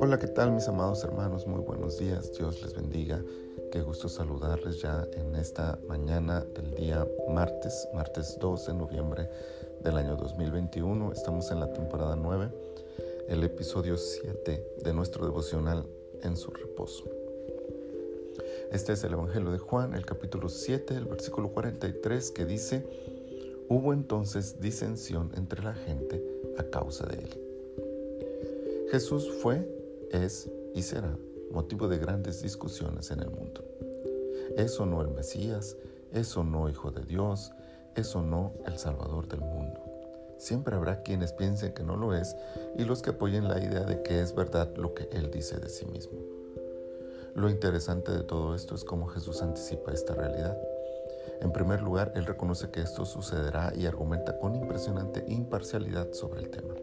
Hola, ¿qué tal mis amados hermanos? Muy buenos días, Dios les bendiga. Qué gusto saludarles ya en esta mañana del día martes, martes 2 de noviembre del año 2021. Estamos en la temporada 9, el episodio 7 de nuestro devocional en su reposo. Este es el Evangelio de Juan, el capítulo 7, el versículo 43, que dice, Hubo entonces disensión entre la gente a causa de él. Jesús fue es y será motivo de grandes discusiones en el mundo. ¿Es o no el Mesías? ¿Es o no Hijo de Dios? ¿Es o no el Salvador del mundo? Siempre habrá quienes piensen que no lo es y los que apoyen la idea de que es verdad lo que Él dice de sí mismo. Lo interesante de todo esto es cómo Jesús anticipa esta realidad. En primer lugar, Él reconoce que esto sucederá y argumenta con impresionante imparcialidad sobre el tema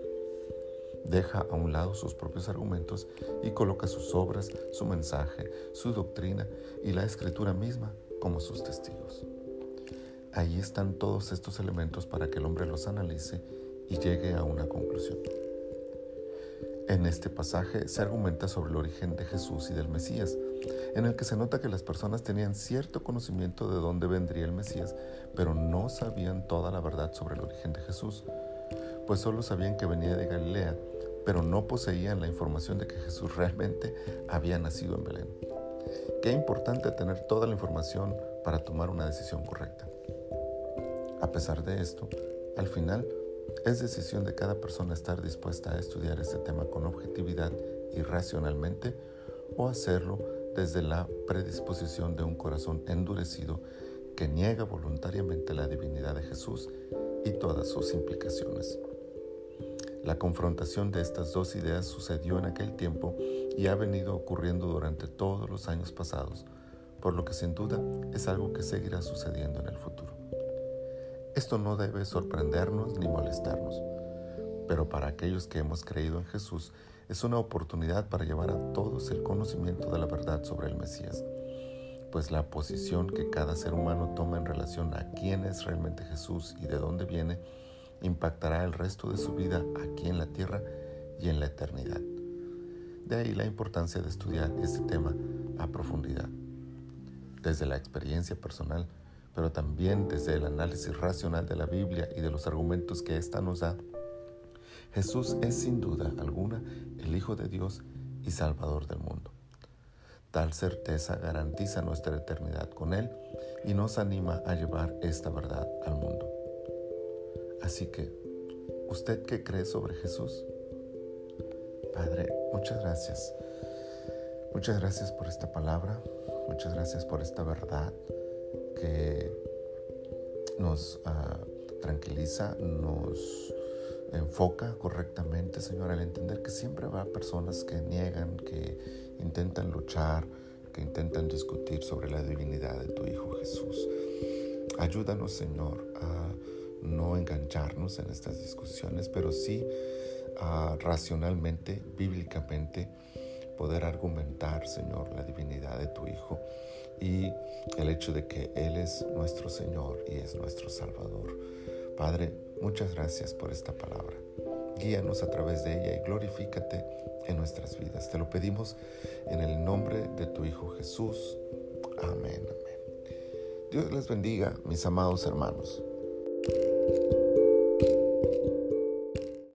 deja a un lado sus propios argumentos y coloca sus obras, su mensaje, su doctrina y la escritura misma como sus testigos. Ahí están todos estos elementos para que el hombre los analice y llegue a una conclusión. En este pasaje se argumenta sobre el origen de Jesús y del Mesías, en el que se nota que las personas tenían cierto conocimiento de dónde vendría el Mesías, pero no sabían toda la verdad sobre el origen de Jesús, pues solo sabían que venía de Galilea pero no poseían la información de que Jesús realmente había nacido en Belén. Qué importante tener toda la información para tomar una decisión correcta. A pesar de esto, al final es decisión de cada persona estar dispuesta a estudiar este tema con objetividad y racionalmente o hacerlo desde la predisposición de un corazón endurecido que niega voluntariamente la divinidad de Jesús y todas sus implicaciones. La confrontación de estas dos ideas sucedió en aquel tiempo y ha venido ocurriendo durante todos los años pasados, por lo que sin duda es algo que seguirá sucediendo en el futuro. Esto no debe sorprendernos ni molestarnos, pero para aquellos que hemos creído en Jesús es una oportunidad para llevar a todos el conocimiento de la verdad sobre el Mesías, pues la posición que cada ser humano toma en relación a quién es realmente Jesús y de dónde viene impactará el resto de su vida aquí en la tierra y en la eternidad. De ahí la importancia de estudiar este tema a profundidad, desde la experiencia personal, pero también desde el análisis racional de la Biblia y de los argumentos que ésta nos da. Jesús es sin duda alguna el Hijo de Dios y Salvador del mundo. Tal certeza garantiza nuestra eternidad con Él y nos anima a llevar esta verdad al mundo. Así que, ¿usted qué cree sobre Jesús? Padre, muchas gracias. Muchas gracias por esta palabra, muchas gracias por esta verdad que nos ah, tranquiliza, nos enfoca correctamente, Señor, al entender que siempre habrá personas que niegan, que intentan luchar, que intentan discutir sobre la divinidad de tu Hijo Jesús. Ayúdanos, Señor, a no engancharnos en estas discusiones, pero sí uh, racionalmente, bíblicamente, poder argumentar, Señor, la divinidad de tu Hijo y el hecho de que Él es nuestro Señor y es nuestro Salvador. Padre, muchas gracias por esta palabra. Guíanos a través de ella y glorifícate en nuestras vidas. Te lo pedimos en el nombre de tu Hijo Jesús. Amén, amén. Dios les bendiga, mis amados hermanos.